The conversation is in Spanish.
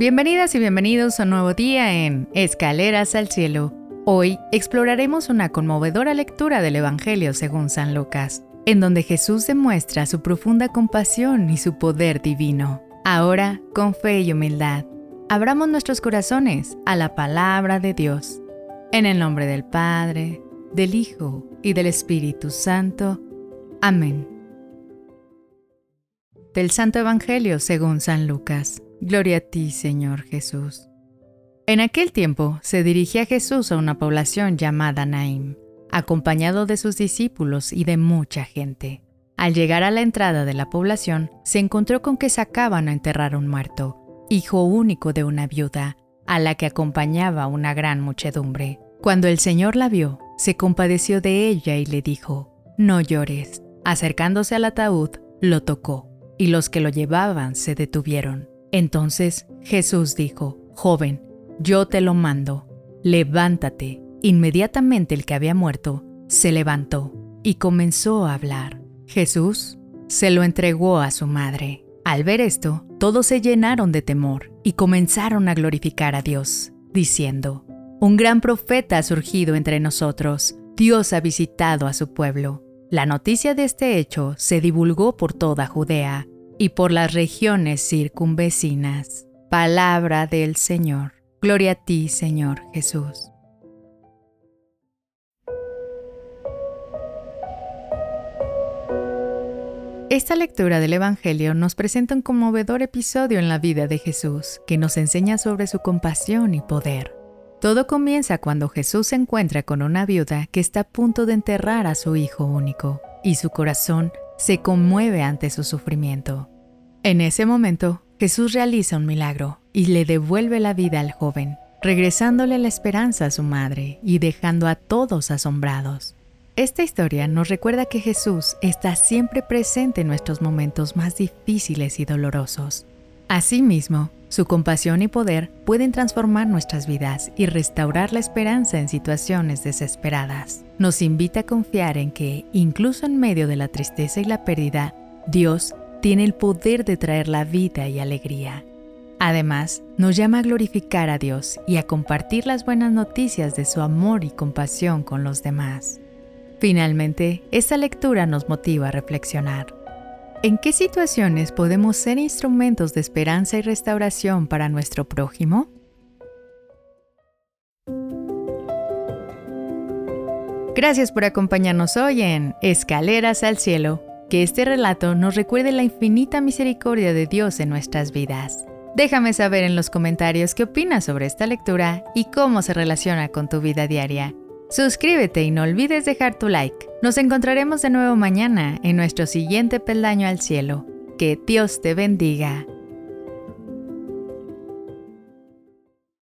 Bienvenidas y bienvenidos a un nuevo día en Escaleras al Cielo. Hoy exploraremos una conmovedora lectura del Evangelio según San Lucas, en donde Jesús demuestra su profunda compasión y su poder divino. Ahora, con fe y humildad, abramos nuestros corazones a la palabra de Dios. En el nombre del Padre, del Hijo y del Espíritu Santo. Amén. Del Santo Evangelio según San Lucas. Gloria a ti, Señor Jesús. En aquel tiempo se dirigía Jesús a una población llamada Naim, acompañado de sus discípulos y de mucha gente. Al llegar a la entrada de la población, se encontró con que sacaban a enterrar a un muerto, hijo único de una viuda, a la que acompañaba una gran muchedumbre. Cuando el Señor la vio, se compadeció de ella y le dijo, No llores. Acercándose al ataúd, lo tocó, y los que lo llevaban se detuvieron. Entonces Jesús dijo, Joven, yo te lo mando, levántate. Inmediatamente el que había muerto se levantó y comenzó a hablar. Jesús se lo entregó a su madre. Al ver esto, todos se llenaron de temor y comenzaron a glorificar a Dios, diciendo, Un gran profeta ha surgido entre nosotros, Dios ha visitado a su pueblo. La noticia de este hecho se divulgó por toda Judea y por las regiones circunvecinas. Palabra del Señor. Gloria a ti, Señor Jesús. Esta lectura del Evangelio nos presenta un conmovedor episodio en la vida de Jesús que nos enseña sobre su compasión y poder. Todo comienza cuando Jesús se encuentra con una viuda que está a punto de enterrar a su hijo único, y su corazón se conmueve ante su sufrimiento. En ese momento, Jesús realiza un milagro y le devuelve la vida al joven, regresándole la esperanza a su madre y dejando a todos asombrados. Esta historia nos recuerda que Jesús está siempre presente en nuestros momentos más difíciles y dolorosos. Asimismo, su compasión y poder pueden transformar nuestras vidas y restaurar la esperanza en situaciones desesperadas. Nos invita a confiar en que, incluso en medio de la tristeza y la pérdida, Dios tiene el poder de traer la vida y alegría. Además, nos llama a glorificar a Dios y a compartir las buenas noticias de su amor y compasión con los demás. Finalmente, esta lectura nos motiva a reflexionar. ¿En qué situaciones podemos ser instrumentos de esperanza y restauración para nuestro prójimo? Gracias por acompañarnos hoy en Escaleras al Cielo. Que este relato nos recuerde la infinita misericordia de Dios en nuestras vidas. Déjame saber en los comentarios qué opinas sobre esta lectura y cómo se relaciona con tu vida diaria. Suscríbete y no olvides dejar tu like. Nos encontraremos de nuevo mañana en nuestro siguiente peldaño al cielo. Que Dios te bendiga.